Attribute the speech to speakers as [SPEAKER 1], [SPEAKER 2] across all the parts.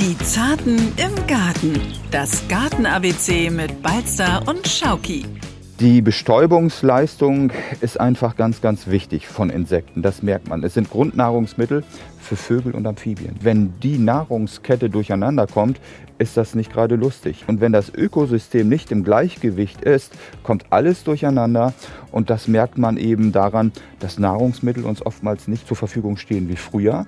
[SPEAKER 1] Die Zarten im Garten. Das Garten-ABC mit Balzer und Schauki.
[SPEAKER 2] Die Bestäubungsleistung ist einfach ganz, ganz wichtig von Insekten. Das merkt man. Es sind Grundnahrungsmittel für Vögel und Amphibien. Wenn die Nahrungskette durcheinander kommt, ist das nicht gerade lustig. Und wenn das Ökosystem nicht im Gleichgewicht ist, kommt alles durcheinander. Und das merkt man eben daran, dass Nahrungsmittel uns oftmals nicht zur Verfügung stehen wie früher.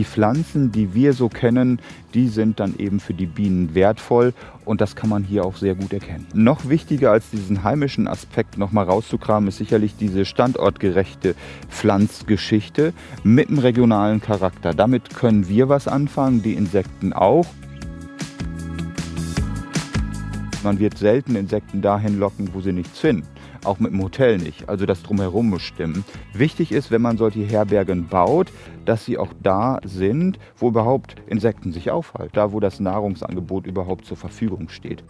[SPEAKER 2] Die Pflanzen, die wir so kennen, die sind dann eben für die Bienen wertvoll und das kann man hier auch sehr gut erkennen. Noch wichtiger als diesen heimischen Aspekt nochmal rauszukramen, ist sicherlich diese standortgerechte Pflanzgeschichte mit einem regionalen Charakter. Damit können wir was anfangen, die Insekten auch. Man wird selten Insekten dahin locken, wo sie nichts finden auch mit dem Hotel nicht. Also das drumherum muss stimmen. Wichtig ist, wenn man solche Herbergen baut, dass sie auch da sind, wo überhaupt Insekten sich aufhalten. Da, wo das Nahrungsangebot überhaupt zur Verfügung steht.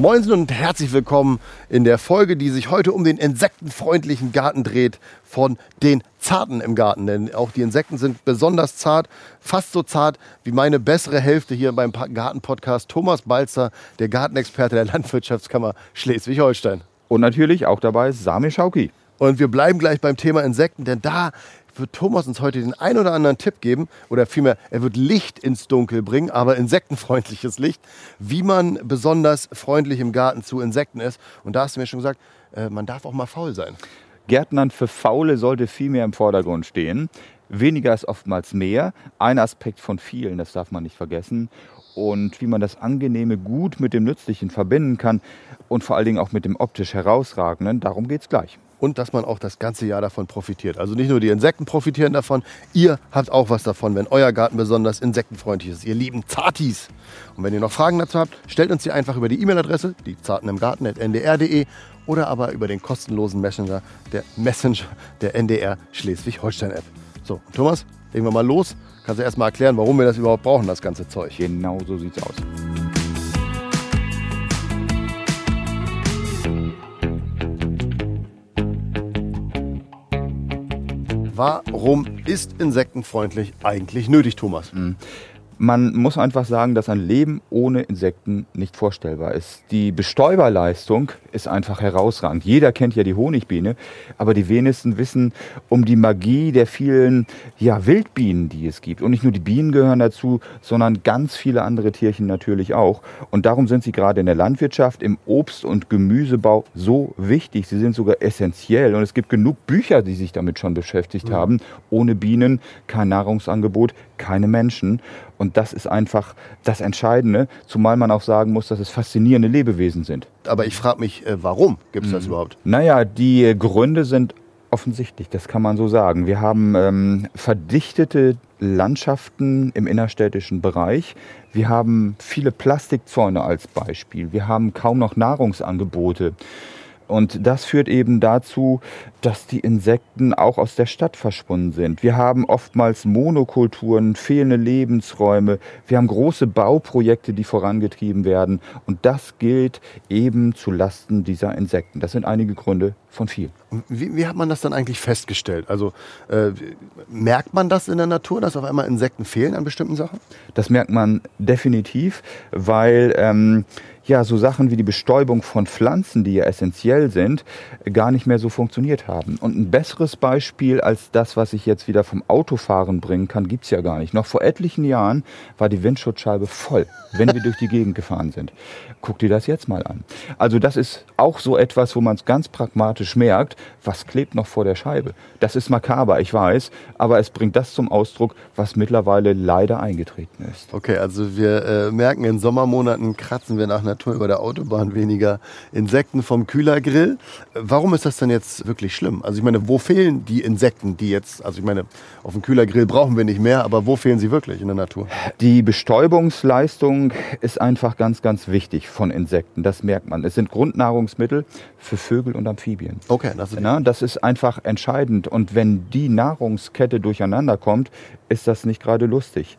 [SPEAKER 3] Moinsen und herzlich willkommen in der Folge, die sich heute um den insektenfreundlichen Garten dreht von den Zarten im Garten. Denn auch die Insekten sind besonders zart, fast so zart wie meine bessere Hälfte hier beim Gartenpodcast Thomas Balzer, der Gartenexperte der Landwirtschaftskammer Schleswig-Holstein.
[SPEAKER 2] Und natürlich auch dabei Sami Schauki.
[SPEAKER 3] Und wir bleiben gleich beim Thema Insekten, denn da wird Thomas uns heute den ein oder anderen Tipp geben, oder vielmehr, er wird Licht ins Dunkel bringen, aber insektenfreundliches Licht, wie man besonders freundlich im Garten zu Insekten ist. Und da hast du mir schon gesagt, äh, man darf auch mal faul sein.
[SPEAKER 2] Gärtnern für Faule sollte viel mehr im Vordergrund stehen. Weniger ist oftmals mehr. Ein Aspekt von vielen, das darf man nicht vergessen. Und wie man das Angenehme gut mit dem Nützlichen verbinden kann und vor allen Dingen auch mit dem optisch Herausragenden, darum geht es gleich
[SPEAKER 3] und dass man auch das ganze Jahr davon profitiert. Also nicht nur die Insekten profitieren davon, ihr habt auch was davon, wenn euer Garten besonders insektenfreundlich ist, ihr lieben Zartis. Und wenn ihr noch Fragen dazu habt, stellt uns die einfach über die E-Mail-Adresse, die zartenimgarten.ndr.de oder aber über den kostenlosen Messenger, der Messenger der NDR Schleswig-Holstein-App. So, Thomas, legen wir mal los. Kannst du erst mal erklären, warum wir das überhaupt brauchen, das ganze Zeug?
[SPEAKER 2] Genau so sieht's aus.
[SPEAKER 3] Warum ist insektenfreundlich eigentlich nötig, Thomas?
[SPEAKER 2] Mhm. Man muss einfach sagen, dass ein Leben ohne Insekten nicht vorstellbar ist. Die Bestäuberleistung ist einfach herausragend. Jeder kennt ja die Honigbiene, aber die wenigsten wissen um die Magie der vielen ja, Wildbienen, die es gibt. Und nicht nur die Bienen gehören dazu, sondern ganz viele andere Tierchen natürlich auch. Und darum sind sie gerade in der Landwirtschaft, im Obst- und Gemüsebau so wichtig. Sie sind sogar essentiell. Und es gibt genug Bücher, die sich damit schon beschäftigt mhm. haben. Ohne Bienen kein Nahrungsangebot, keine Menschen. Und das ist einfach das Entscheidende, zumal man auch sagen muss, dass es faszinierende Lebewesen sind.
[SPEAKER 3] Aber ich frage mich, äh, warum gibt es das mhm. überhaupt?
[SPEAKER 2] Naja, die Gründe sind offensichtlich, das kann man so sagen. Wir haben ähm, verdichtete Landschaften im innerstädtischen Bereich. Wir haben viele Plastikzäune als Beispiel. Wir haben kaum noch Nahrungsangebote. Und das führt eben dazu, dass die Insekten auch aus der Stadt verschwunden sind. Wir haben oftmals Monokulturen, fehlende Lebensräume, wir haben große Bauprojekte, die vorangetrieben werden. Und das gilt eben zu Lasten dieser Insekten. Das sind einige Gründe von vielen.
[SPEAKER 3] Wie, wie hat man das dann eigentlich festgestellt? Also äh, merkt man das in der Natur, dass auf einmal Insekten fehlen an bestimmten Sachen?
[SPEAKER 2] Das merkt man definitiv, weil ähm, ja, so Sachen wie die Bestäubung von Pflanzen, die ja essentiell sind, gar nicht mehr so funktioniert haben. Und ein besseres Beispiel als das, was ich jetzt wieder vom Autofahren bringen kann, gibt es ja gar nicht. Noch vor etlichen Jahren war die Windschutzscheibe voll, wenn wir durch die Gegend gefahren sind. Guck dir das jetzt mal an. Also das ist auch so etwas, wo man es ganz pragmatisch merkt, was klebt noch vor der Scheibe. Das ist makaber, ich weiß, aber es bringt das zum Ausdruck, was mittlerweile leider eingetreten ist.
[SPEAKER 3] Okay, also wir äh, merken, in Sommermonaten kratzen wir nach Natur über der Autobahn weniger Insekten vom Kühlergrill. Warum ist das denn jetzt wirklich schlimm? Also ich meine, wo fehlen die Insekten, die jetzt, also ich meine, auf dem Kühlergrill brauchen wir nicht mehr, aber wo fehlen sie wirklich in der Natur?
[SPEAKER 2] Die Bestäubungsleistung ist einfach ganz, ganz wichtig von Insekten. Das merkt man. Es sind Grundnahrungsmittel für Vögel und Amphibien.
[SPEAKER 3] Okay, das
[SPEAKER 2] ist, Na, das ist einfach entscheidend. Und wenn die Nahrungskette durcheinander kommt, ist das nicht gerade lustig.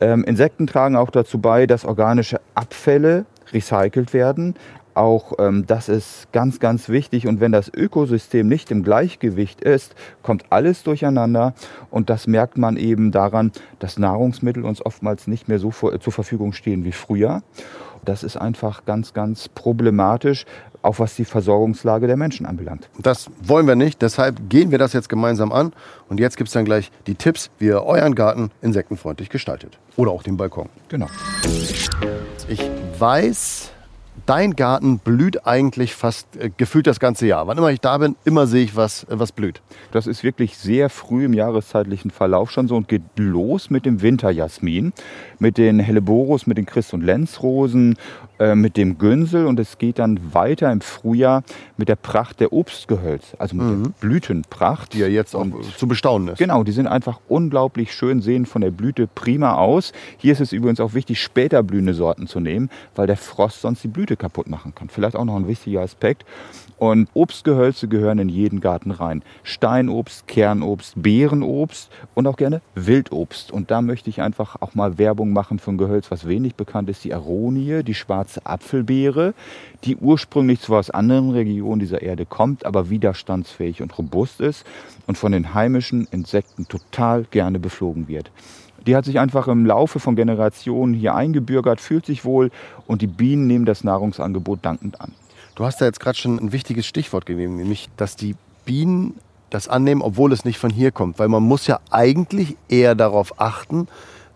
[SPEAKER 2] Ähm, Insekten tragen auch dazu bei, dass organische Abfälle recycelt werden, Auch ähm, das ist ganz, ganz wichtig. Und wenn das Ökosystem nicht im Gleichgewicht ist, kommt alles durcheinander. Und das merkt man eben daran, dass Nahrungsmittel uns oftmals nicht mehr so vor, zur Verfügung stehen wie früher. Das ist einfach ganz, ganz problematisch, auch was die Versorgungslage der Menschen anbelangt.
[SPEAKER 3] Das wollen wir nicht, deshalb gehen wir das jetzt gemeinsam an. Und jetzt gibt es dann gleich die Tipps, wie ihr euren Garten insektenfreundlich gestaltet. Oder auch den Balkon.
[SPEAKER 2] Genau.
[SPEAKER 3] Ich weiß, dein Garten blüht eigentlich fast äh, gefühlt das ganze Jahr. Wann immer ich da bin, immer sehe ich was, äh, was blüht.
[SPEAKER 2] Das ist wirklich sehr früh im jahreszeitlichen Verlauf schon so und geht los mit dem Winterjasmin, mit den Helleborus, mit den Christ- und Lenzrosen, äh, mit dem Günsel und es geht dann weiter im Frühjahr mit der Pracht der Obstgehölz, also mit der Blütenpracht.
[SPEAKER 3] Die ja jetzt auch
[SPEAKER 2] Und
[SPEAKER 3] zu bestaunen ist.
[SPEAKER 2] Genau, die sind einfach unglaublich schön, sehen von der Blüte prima aus. Hier ist es übrigens auch wichtig, später blühende Sorten zu nehmen, weil der Frost sonst die Blüte kaputt machen kann. Vielleicht auch noch ein wichtiger Aspekt. Und Obstgehölze gehören in jeden Garten rein. Steinobst, Kernobst, Beerenobst und auch gerne Wildobst. Und da möchte ich einfach auch mal Werbung machen für ein Gehölz, was wenig bekannt ist, die Aronie, die schwarze Apfelbeere, die ursprünglich zwar aus anderen Regionen dieser Erde kommt, aber widerstandsfähig und robust ist und von den heimischen Insekten total gerne beflogen wird. Die hat sich einfach im Laufe von Generationen hier eingebürgert, fühlt sich wohl und die Bienen nehmen das Nahrungsangebot dankend an.
[SPEAKER 3] Du hast da jetzt gerade schon ein wichtiges Stichwort gegeben, nämlich, dass die Bienen das annehmen, obwohl es nicht von hier kommt. Weil man muss ja eigentlich eher darauf achten,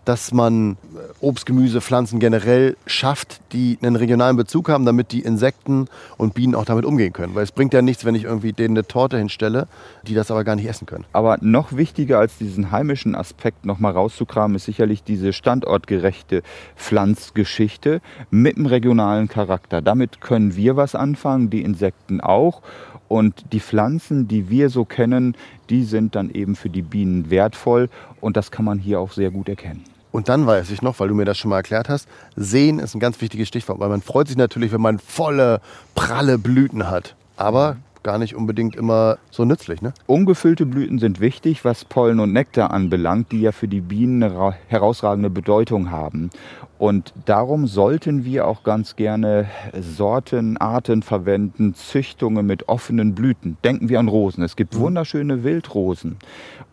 [SPEAKER 3] dass man äh, Obst, Gemüse, Pflanzen generell schafft, die einen regionalen Bezug haben, damit die Insekten und Bienen auch damit umgehen können. Weil es bringt ja nichts, wenn ich irgendwie denen eine Torte hinstelle, die das aber gar nicht essen können.
[SPEAKER 2] Aber noch wichtiger als diesen heimischen Aspekt nochmal rauszukramen, ist sicherlich diese standortgerechte Pflanzgeschichte mit einem regionalen Charakter. Damit können wir was anfangen, die Insekten auch. Und die Pflanzen, die wir so kennen, die sind dann eben für die Bienen wertvoll. Und das kann man hier auch sehr gut erkennen.
[SPEAKER 3] Und dann weiß ich noch, weil du mir das schon mal erklärt hast, sehen ist ein ganz wichtiges Stichwort, weil man freut sich natürlich, wenn man volle, pralle Blüten hat. Aber gar nicht unbedingt immer so nützlich, ne?
[SPEAKER 2] Ungefüllte Blüten sind wichtig, was Pollen und Nektar anbelangt, die ja für die Bienen eine ra- herausragende Bedeutung haben. Und darum sollten wir auch ganz gerne Sorten, Arten verwenden, Züchtungen mit offenen Blüten. Denken wir an Rosen. Es gibt wunderschöne Wildrosen.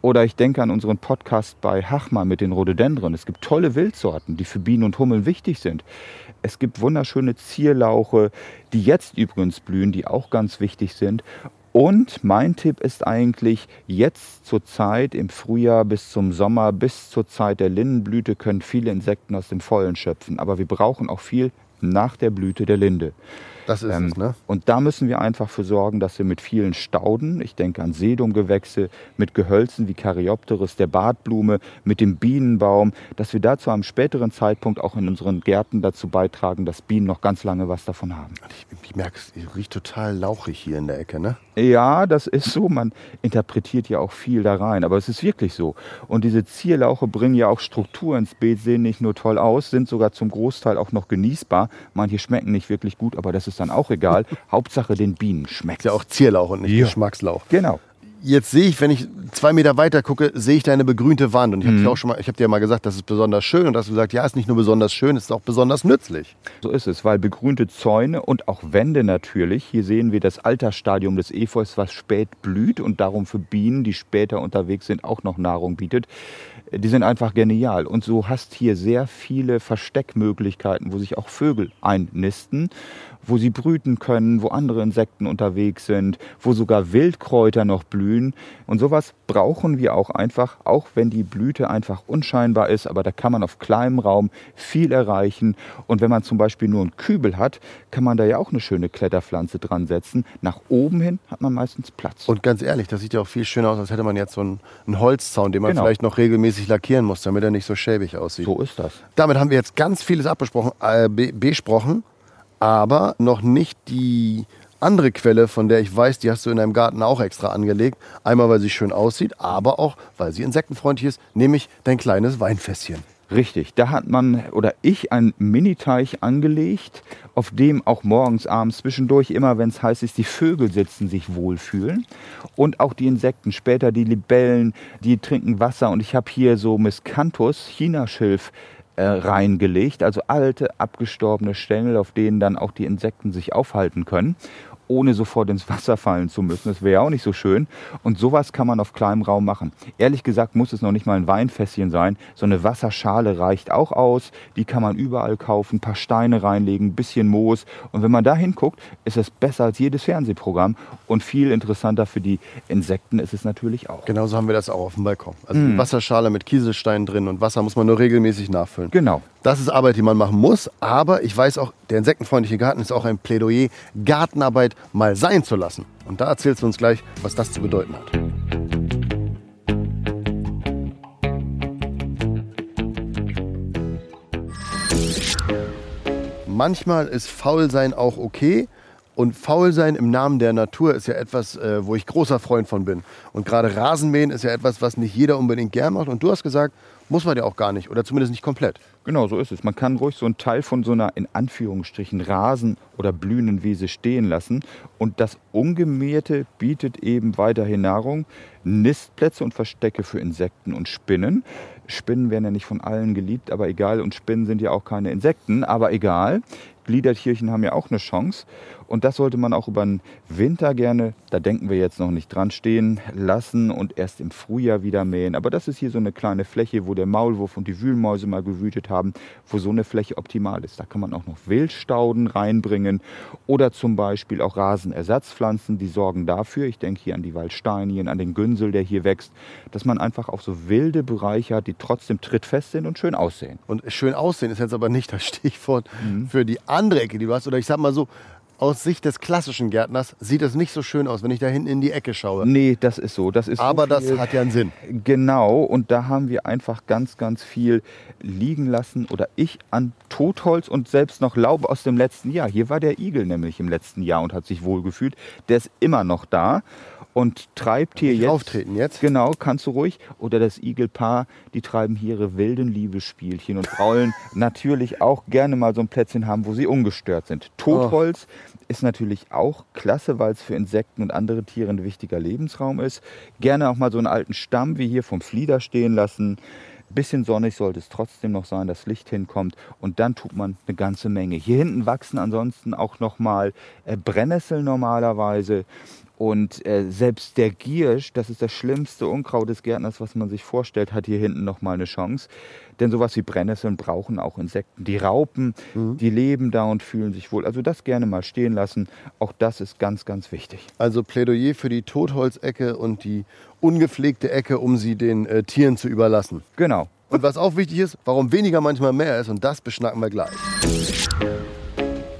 [SPEAKER 2] Oder ich denke an unseren Podcast bei Hachmann mit den Rhododendren. Es gibt tolle Wildsorten, die für Bienen und Hummeln wichtig sind. Es gibt wunderschöne Zierlauche, die jetzt übrigens blühen, die auch ganz wichtig sind. Und mein Tipp ist eigentlich, jetzt zur Zeit im Frühjahr bis zum Sommer, bis zur Zeit der Lindenblüte können viele Insekten aus dem Vollen schöpfen. Aber wir brauchen auch viel nach der Blüte der Linde.
[SPEAKER 3] Das ist
[SPEAKER 2] Ähm,
[SPEAKER 3] es, ne?
[SPEAKER 2] Und da müssen wir einfach für sorgen, dass wir mit vielen Stauden, ich denke an Sedumgewächse, mit Gehölzen wie Caryopteris, der Bartblume, mit dem Bienenbaum, dass wir da zu einem späteren Zeitpunkt auch in unseren Gärten dazu beitragen, dass Bienen noch ganz lange was davon haben.
[SPEAKER 3] Ich, ich merke es, es riecht total lauchig hier in der Ecke, ne?
[SPEAKER 2] Ja, das ist so. Man interpretiert ja auch viel da rein, aber es ist wirklich so. Und diese Zierlauche bringen ja auch Struktur ins Beet, sehen nicht nur toll aus, sind sogar zum Großteil auch noch genießbar. Manche schmecken nicht wirklich gut, aber das ist dann auch egal. Hauptsache den Bienen schmeckt.
[SPEAKER 3] Ja auch Zierlauch und nicht
[SPEAKER 2] Ja.
[SPEAKER 3] Geschmackslauch.
[SPEAKER 2] Genau.
[SPEAKER 3] Jetzt sehe ich, wenn ich zwei Meter weiter gucke, sehe ich deine begrünte Wand. Und ich habe dir auch schon mal, ich habe dir ja mal gesagt, das ist besonders schön. Und du hast gesagt, ja, ist nicht nur besonders schön, es ist auch besonders nützlich.
[SPEAKER 2] So ist es, weil begrünte Zäune und auch Wände natürlich, hier sehen wir das Altersstadium des Efeus, was spät blüht und darum für Bienen, die später unterwegs sind, auch noch Nahrung bietet. Die sind einfach genial. Und so hast hier sehr viele Versteckmöglichkeiten, wo sich auch Vögel einnisten, wo sie brüten können, wo andere Insekten unterwegs sind, wo sogar Wildkräuter noch blühen. Und sowas brauchen wir auch einfach, auch wenn die Blüte einfach unscheinbar ist. Aber da kann man auf kleinem Raum viel erreichen. Und wenn man zum Beispiel nur einen Kübel hat, kann man da ja auch eine schöne Kletterpflanze dran setzen. Nach oben hin hat man meistens Platz.
[SPEAKER 3] Und ganz ehrlich, das sieht ja auch viel schöner aus, als hätte man jetzt so einen, einen Holzzaun, den man
[SPEAKER 2] Genau.
[SPEAKER 3] vielleicht noch regelmäßig lackieren muss, damit er nicht so schäbig aussieht.
[SPEAKER 2] so ist das.
[SPEAKER 3] Damit haben wir jetzt ganz vieles abbesprochen, äh, be besprochen, aber noch nicht die andere Quelle, von der ich weiß, die hast du in deinem Garten auch extra angelegt. Einmal, weil sie schön aussieht, aber auch, weil sie insektenfreundlich ist, nämlich dein kleines Weinfässchen.
[SPEAKER 2] Richtig, da hat man oder ich einen Miniteich angelegt, auf dem auch morgens, abends, zwischendurch immer, wenn es heiß ist, die Vögel sitzen, sich wohlfühlen und auch die Insekten, später die Libellen, die trinken Wasser und ich habe hier so Miscanthus, Chinaschilf, äh, reingelegt, also alte, abgestorbene Stängel, auf denen dann auch die Insekten sich aufhalten können ohne sofort ins Wasser fallen zu müssen. Das wäre ja auch nicht so schön. Und sowas kann man auf kleinem Raum machen. Ehrlich gesagt muss es noch nicht mal ein Weinfässchen sein. So eine Wasserschale reicht auch aus. Die kann man überall kaufen, ein paar Steine reinlegen, ein bisschen Moos. Und wenn man da hinguckt, ist es besser als jedes Fernsehprogramm. Und viel interessanter für die Insekten ist es natürlich auch.
[SPEAKER 3] Genauso haben wir das auch auf dem Balkon. Also eine Wasserschale mit Kieselsteinen drin und Wasser muss man nur regelmäßig nachfüllen.
[SPEAKER 2] Genau.
[SPEAKER 3] Das ist Arbeit, die man machen muss. Aber ich weiß auch, der insektenfreundliche Garten ist auch ein Plädoyer, Gartenarbeit mal sein zu lassen. Und da erzählst du uns gleich, was das zu bedeuten hat. Manchmal ist Faulsein auch okay. Und Faulsein im Namen der Natur ist ja etwas, äh, wo ich großer Freund von bin. Und gerade Rasenmähen ist ja etwas, was nicht jeder unbedingt gern macht. Und du hast gesagt, muss man ja auch gar nicht. Oder zumindest nicht komplett.
[SPEAKER 2] Genau, so ist es. Man kann ruhig so einen Teil von so einer in Anführungsstrichen Rasen- oder blühenden Wiese stehen lassen. Und das Ungemähte bietet eben weiterhin Nahrung, Nistplätze und Verstecke für Insekten und Spinnen. Spinnen werden ja nicht von allen geliebt, aber egal. Und Spinnen sind ja auch keine Insekten, aber egal. Gliedertierchen haben ja auch eine Chance. Und das sollte man auch über den Winter gerne, da denken wir jetzt noch nicht dran, stehen lassen und erst im Frühjahr wieder mähen. Aber das ist hier so eine kleine Fläche, wo der Maulwurf und die Wühlmäuse mal gewütet haben, wo so eine Fläche optimal ist. Da kann man auch noch Wildstauden reinbringen oder zum Beispiel auch Rasenersatzpflanzen, die sorgen dafür, ich denke hier an die Waldsteinien, an den Günsel, der hier wächst, dass man einfach auch so wilde Bereiche hat, die trotzdem trittfest sind und schön aussehen.
[SPEAKER 3] Und schön aussehen ist jetzt aber nicht das Stichwort für die andere Ecke, die du hast. Oder ich sag mal so, aus Sicht des klassischen Gärtners sieht es nicht so schön aus, wenn ich da hinten in die Ecke schaue.
[SPEAKER 2] Nee, das ist so. Das ist so
[SPEAKER 3] Aber das
[SPEAKER 2] viel-
[SPEAKER 3] hat ja einen Sinn.
[SPEAKER 2] Genau, und da haben wir einfach ganz, ganz viel liegen lassen oder ich an Totholz und selbst noch Laub aus dem letzten Jahr. Hier war der Igel nämlich im letzten Jahr und hat sich wohlgefühlt. Der ist immer noch da und treibt hier jetzt.
[SPEAKER 3] auftreten jetzt?
[SPEAKER 2] Genau, kannst du ruhig. Oder das Igelpaar, die treiben hier ihre wilden Liebesspielchen und wollen natürlich auch gerne mal so ein Plätzchen haben, wo sie ungestört sind. Totholz ist natürlich auch klasse, weil es für Insekten und andere Tiere ein wichtiger Lebensraum ist. Gerne auch mal so einen alten Stamm wie hier vom Flieder stehen lassen. Bisschen sonnig sollte es trotzdem noch sein, dass Licht hinkommt und dann tut man eine ganze Menge. Hier hinten wachsen ansonsten auch noch mal äh, Brennnesseln normalerweise und äh, selbst der Giersch, das ist das schlimmste Unkraut des Gärtners, was man sich vorstellt, hat hier hinten noch mal eine Chance. Denn sowas wie Brennnesseln brauchen auch Insekten. Die Raupen, die leben da und fühlen sich wohl. Also das gerne mal stehen lassen. Auch das ist ganz, ganz wichtig.
[SPEAKER 3] Also Plädoyer für die Totholzecke und die ungepflegte Ecke, um sie den äh, Tieren zu überlassen.
[SPEAKER 2] Genau.
[SPEAKER 3] Und was auch wichtig ist, warum weniger manchmal mehr ist, und das beschnacken wir gleich.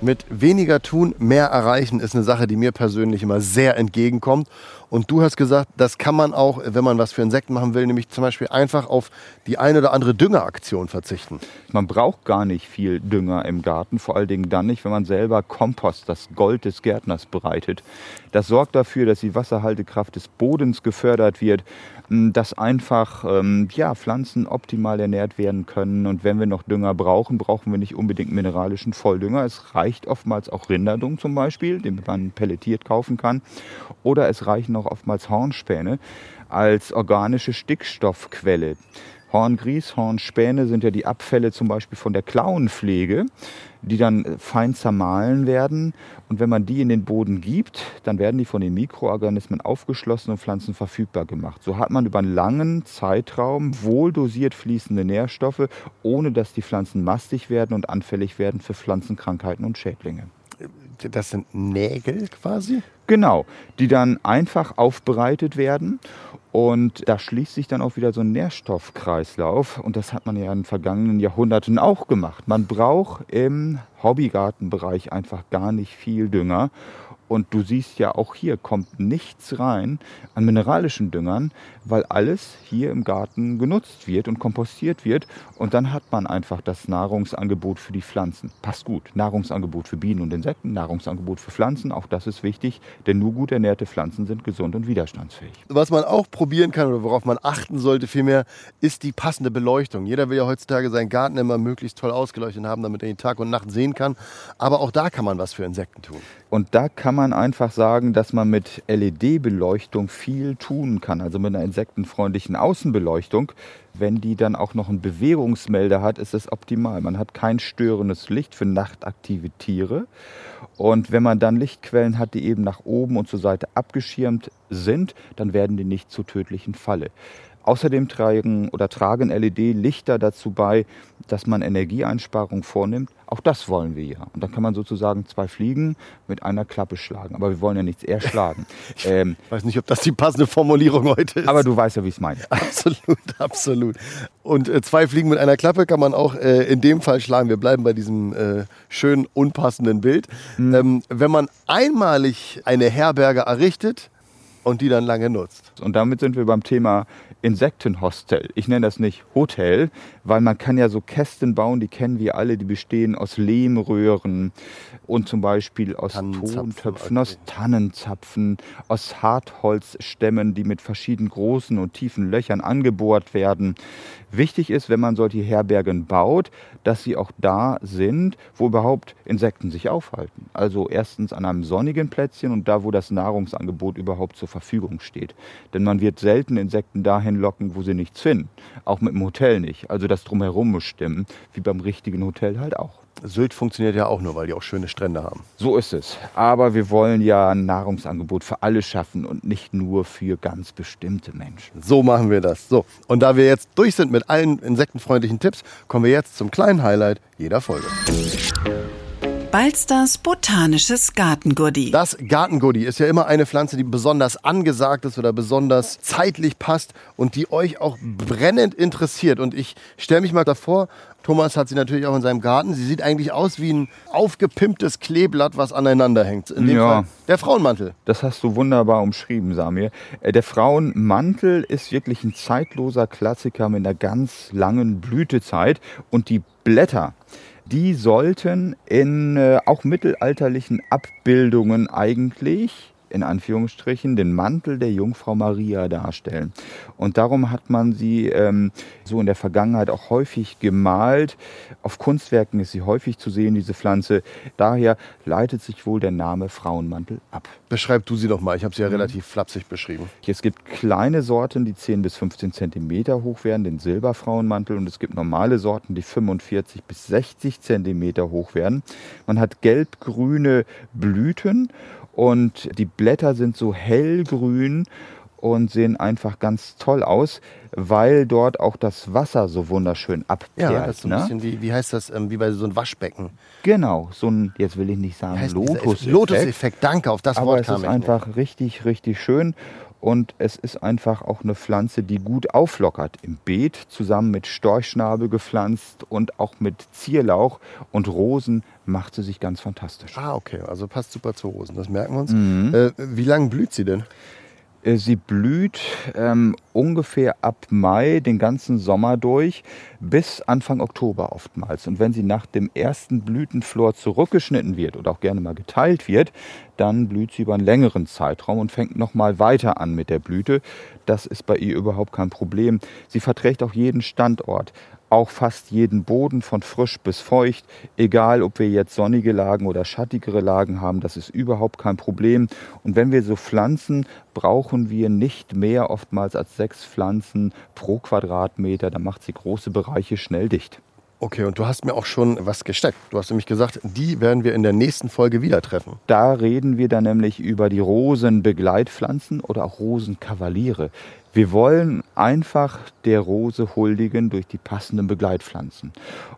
[SPEAKER 3] Mit weniger tun, mehr erreichen ist eine Sache, die mir persönlich immer sehr entgegenkommt. Und du hast gesagt, das kann man auch, wenn man was für Insekten machen will, nämlich zum Beispiel einfach auf die eine oder andere Düngeraktion verzichten.
[SPEAKER 2] Man braucht gar nicht viel Dünger im Garten, vor allen Dingen dann nicht, wenn man selber Kompost, das Gold des Gärtners, bereitet. Das sorgt dafür, dass die Wasserhaltekraft des Bodens gefördert wird, dass einfach ähm, ja, Pflanzen optimal ernährt werden können. Und wenn wir noch Dünger brauchen, brauchen wir nicht unbedingt mineralischen Volldünger. Es reicht oftmals auch Rinderdung zum Beispiel, den man pelletiert kaufen kann. Oder es reichen auch oftmals Hornspäne als organische Stickstoffquelle. Horngries, Hornspäne sind ja die Abfälle zum Beispiel von der Klauenpflege, die dann äh, fein zermahlen werden. Und wenn man die in den Boden gibt, dann werden die von den Mikroorganismen aufgeschlossen und Pflanzen verfügbar gemacht. So hat man über einen langen Zeitraum wohl dosiert fließende Nährstoffe, ohne dass die Pflanzen mastig werden und anfällig werden für Pflanzenkrankheiten und Schädlinge.
[SPEAKER 3] Das sind Nägel quasi?
[SPEAKER 2] Genau, die dann einfach aufbereitet werden. Und da schließt sich dann auch wieder so ein Nährstoffkreislauf. Und das hat man ja in den vergangenen Jahrhunderten auch gemacht. Man braucht im Hobbygartenbereich einfach gar nicht viel Dünger. Und du siehst ja, auch hier kommt nichts rein an mineralischen Düngern, weil alles hier im Garten genutzt wird und kompostiert wird. Und dann hat man einfach das Nahrungsangebot für die Pflanzen. Passt gut. Nahrungsangebot für Bienen und Insekten, Nahrungsangebot für Pflanzen, auch das ist wichtig, denn nur gut ernährte Pflanzen sind gesund und widerstandsfähig.
[SPEAKER 3] Was man auch probieren kann oder worauf man achten sollte vielmehr, ist die passende Beleuchtung. Jeder will ja heutzutage seinen Garten immer möglichst toll ausgeleuchtet haben, damit er ihn Tag und Nacht sehen kann. Aber auch da kann man was für Insekten tun.
[SPEAKER 2] Und da kann man einfach sagen, dass man mit LED-Beleuchtung viel tun kann, also mit einer insektenfreundlichen Außenbeleuchtung. Wenn die dann auch noch einen Bewegungsmelder hat, ist es optimal. Man hat kein störendes Licht für nachtaktive Tiere. Und wenn man dann Lichtquellen hat, die eben nach oben und zur Seite abgeschirmt sind, dann werden die nicht zur tödlichen Falle. Außerdem tragen oder tragen LED-Lichter dazu bei, dass man Energieeinsparung vornimmt. Auch das wollen wir ja. Und dann kann man sozusagen zwei Fliegen mit einer Klappe schlagen. Aber wir wollen ja nichts erschlagen.
[SPEAKER 3] ähm, ich weiß nicht, ob das die passende Formulierung heute ist.
[SPEAKER 2] Aber du weißt ja, wie ich es meine.
[SPEAKER 3] Absolut, absolut. Und äh, zwei Fliegen mit einer Klappe kann man auch äh, in dem Fall schlagen. Wir bleiben bei diesem äh, schön unpassenden Bild. Mhm. Ähm, wenn man einmalig eine Herberge errichtet, und die dann lange nutzt.
[SPEAKER 2] Und damit sind wir beim Thema Insektenhostel. Ich nenne das nicht Hotel, weil man kann ja so Kästen bauen, die kennen wir alle, die bestehen aus Lehmröhren und zum Beispiel aus Tontöpfen, okay. aus Tannenzapfen, aus Hartholzstämmen, die mit verschiedenen großen und tiefen Löchern angebohrt werden. Wichtig ist, wenn man solche Herbergen baut, dass sie auch da sind, wo überhaupt Insekten sich aufhalten. Also erstens an einem sonnigen Plätzchen und da, wo das Nahrungsangebot überhaupt zur Verfügung steht. Denn man wird selten Insekten dahin locken, wo sie nichts finden. Auch mit dem Hotel nicht. Also das Drumherum muss stimmen, wie beim richtigen Hotel halt auch.
[SPEAKER 3] Sylt funktioniert ja auch nur, weil die auch schöne Strände haben.
[SPEAKER 2] So ist es. Aber wir wollen ja ein Nahrungsangebot für alle schaffen und nicht nur für ganz bestimmte Menschen.
[SPEAKER 3] So machen wir das. So, und da wir jetzt durch sind mit allen insektenfreundlichen Tipps, kommen wir jetzt zum kleinen Highlight jeder Folge.
[SPEAKER 1] Balsters botanisches Gartengurdi.
[SPEAKER 3] Das Gartengurdi ist ja immer eine Pflanze, die besonders angesagt ist oder besonders zeitlich passt und die euch auch brennend interessiert. Und ich stelle mich mal davor, Thomas hat sie natürlich auch in seinem Garten. Sie sieht eigentlich aus wie ein aufgepimptes Kleeblatt, was aneinander hängt. In dem ja. Fall der Frauenmantel.
[SPEAKER 2] Das hast du wunderbar umschrieben, Samir. Äh, der Frauenmantel ist wirklich ein zeitloser Klassiker mit einer ganz langen Blütezeit. Und die Blätter, die sollten in äh, auch mittelalterlichen Abbildungen eigentlich in Anführungsstrichen den Mantel der Jungfrau Maria darstellen. Und darum hat man sie ähm, so in der Vergangenheit auch häufig gemalt. Auf Kunstwerken ist sie häufig zu sehen, diese Pflanze. Daher leitet sich wohl der Name Frauenmantel ab.
[SPEAKER 3] Beschreib du sie doch mal, ich habe sie ja mhm. relativ flapsig beschrieben.
[SPEAKER 2] Es gibt kleine Sorten, die 10 bis 15 Zentimeter hoch werden, den Silberfrauenmantel. Und es gibt normale Sorten, die 45 bis 60 Zentimeter hoch werden. Man hat gelb-grüne Blüten und die Blätter sind so hellgrün und sehen einfach ganz toll aus, weil dort auch das Wasser so wunderschön abperlt.
[SPEAKER 3] Ja, das ist so ein ne? bisschen wie, wie heißt das, ähm, wie bei so einem Waschbecken.
[SPEAKER 2] Genau, so ein, jetzt will ich nicht sagen
[SPEAKER 3] Lotus-Effekt. Lotus-Effekt, danke, auf das
[SPEAKER 2] aber Wort kam es ist einfach nicht. richtig, richtig schön und es ist einfach auch eine Pflanze, die gut auflockert. Im Beet zusammen mit Storchschnabel gepflanzt und auch mit Zierlauch und Rosen macht sie sich ganz fantastisch.
[SPEAKER 3] Ah, okay, also passt super zu Rosen, das merken wir uns. Mhm. Äh, wie lange blüht sie denn?
[SPEAKER 2] Äh, sie blüht ähm, ungefähr ab Mai den ganzen Sommer durch bis Anfang Oktober oftmals. Und wenn sie nach dem ersten Blütenflor zurückgeschnitten wird oder auch gerne mal geteilt wird, dann blüht sie über einen längeren Zeitraum und fängt nochmal weiter an mit der Blüte. Das ist bei ihr überhaupt kein Problem. Sie verträgt auch jeden Standort auch fast jeden Boden von frisch bis feucht, egal ob wir jetzt sonnige Lagen oder schattigere Lagen haben, das ist überhaupt kein Problem. Und wenn wir so pflanzen, brauchen wir nicht mehr oftmals als sechs Pflanzen pro Quadratmeter, dann macht sie große Bereiche schnell dicht.
[SPEAKER 3] Okay, und du hast mir auch schon was gesteckt. Du hast nämlich gesagt, die werden wir in der nächsten Folge wieder treffen.
[SPEAKER 2] Da reden wir dann nämlich über die Rosenbegleitpflanzen oder auch Rosenkavaliere. Wir wollen einfach der Rose huldigen durch die passenden Begleitpflanzen.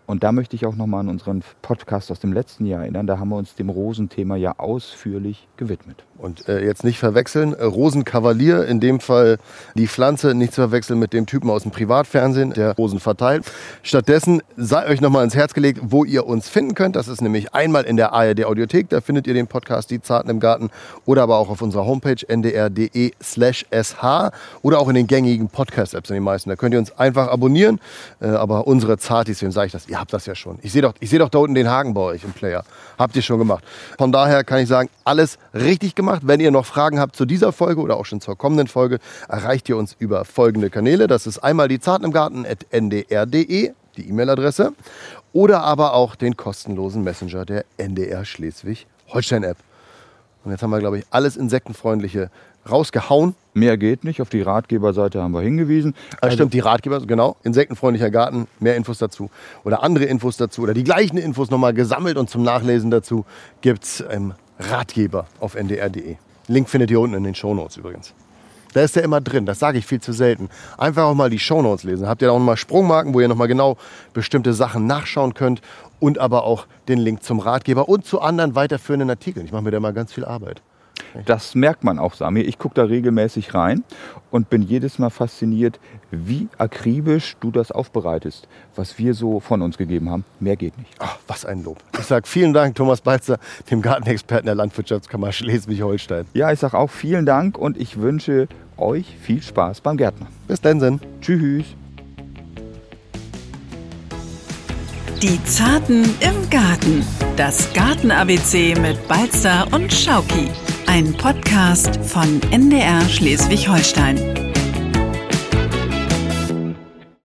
[SPEAKER 2] Und da möchte ich auch nochmal an unseren Podcast aus dem letzten Jahr erinnern. Da haben wir uns dem Rosenthema ja ausführlich gewidmet.
[SPEAKER 3] Und äh, jetzt nicht verwechseln, äh, Rosenkavalier, in dem Fall die Pflanze, nicht zu verwechseln mit dem Typen aus dem Privatfernsehen, der Rosen verteilt. Stattdessen sei euch nochmal ins Herz gelegt, wo ihr uns finden könnt. Das ist nämlich einmal in der ARD Audiothek, da findet ihr den Podcast Die Zarten im Garten oder aber auch auf unserer Homepage ndr.de slash sh oder auch in den gängigen Podcast-Apps in den meisten. Da könnt ihr uns einfach abonnieren. Äh, aber unsere Zartis, wem sage ich das? Ihr habt das ja schon. Ich sehe doch, seh doch da unten den Haken bei euch im Player. Habt ihr schon gemacht. Von daher kann ich sagen, alles richtig gemacht. Wenn ihr noch Fragen habt zu dieser Folge oder auch schon zur kommenden Folge, erreicht ihr uns über folgende Kanäle. Das ist einmal die Zarten im Garten at ndr.de, die E-Mail-Adresse, oder aber auch den kostenlosen Messenger der NDR Schleswig-Holstein-App. Und jetzt haben wir, glaube ich, alles Insektenfreundliche rausgehauen.
[SPEAKER 2] Mehr geht nicht. Auf die Ratgeberseite haben wir hingewiesen.
[SPEAKER 3] Also stimmt, die Ratgeber, genau. Insektenfreundlicher Garten, mehr Infos dazu. Oder andere Infos dazu. Oder die gleichen Infos nochmal gesammelt und zum Nachlesen dazu gibt es im Ratgeber auf ndr.de. Link findet ihr unten in den Shownotes übrigens. Da ist der immer drin, das sage ich viel zu selten. Einfach auch mal die Shownotes lesen. Habt ihr da auch nochmal Sprungmarken, wo ihr nochmal genau bestimmte Sachen nachschauen könnt und aber auch den Link zum Ratgeber und zu anderen weiterführenden Artikeln. Ich mache mir da mal ganz viel Arbeit.
[SPEAKER 2] Das merkt man auch, Sami. Ich gucke da regelmäßig rein und bin jedes Mal fasziniert, wie akribisch du das aufbereitest, was wir so von uns gegeben haben. Mehr geht nicht.
[SPEAKER 3] Ach, was ein Lob. Ich sage vielen Dank, Thomas Balzer, dem Gartenexperten der Landwirtschaftskammer Schleswig-Holstein.
[SPEAKER 2] Ja, ich sage auch vielen Dank und ich wünsche euch viel Spaß beim Gärtner.
[SPEAKER 3] Bis dann, Sinn.
[SPEAKER 2] Tschüss.
[SPEAKER 1] Die Zarten im Garten. Das Garten-ABC mit Balzer und Schauki. Ein Podcast von NDR Schleswig-Holstein.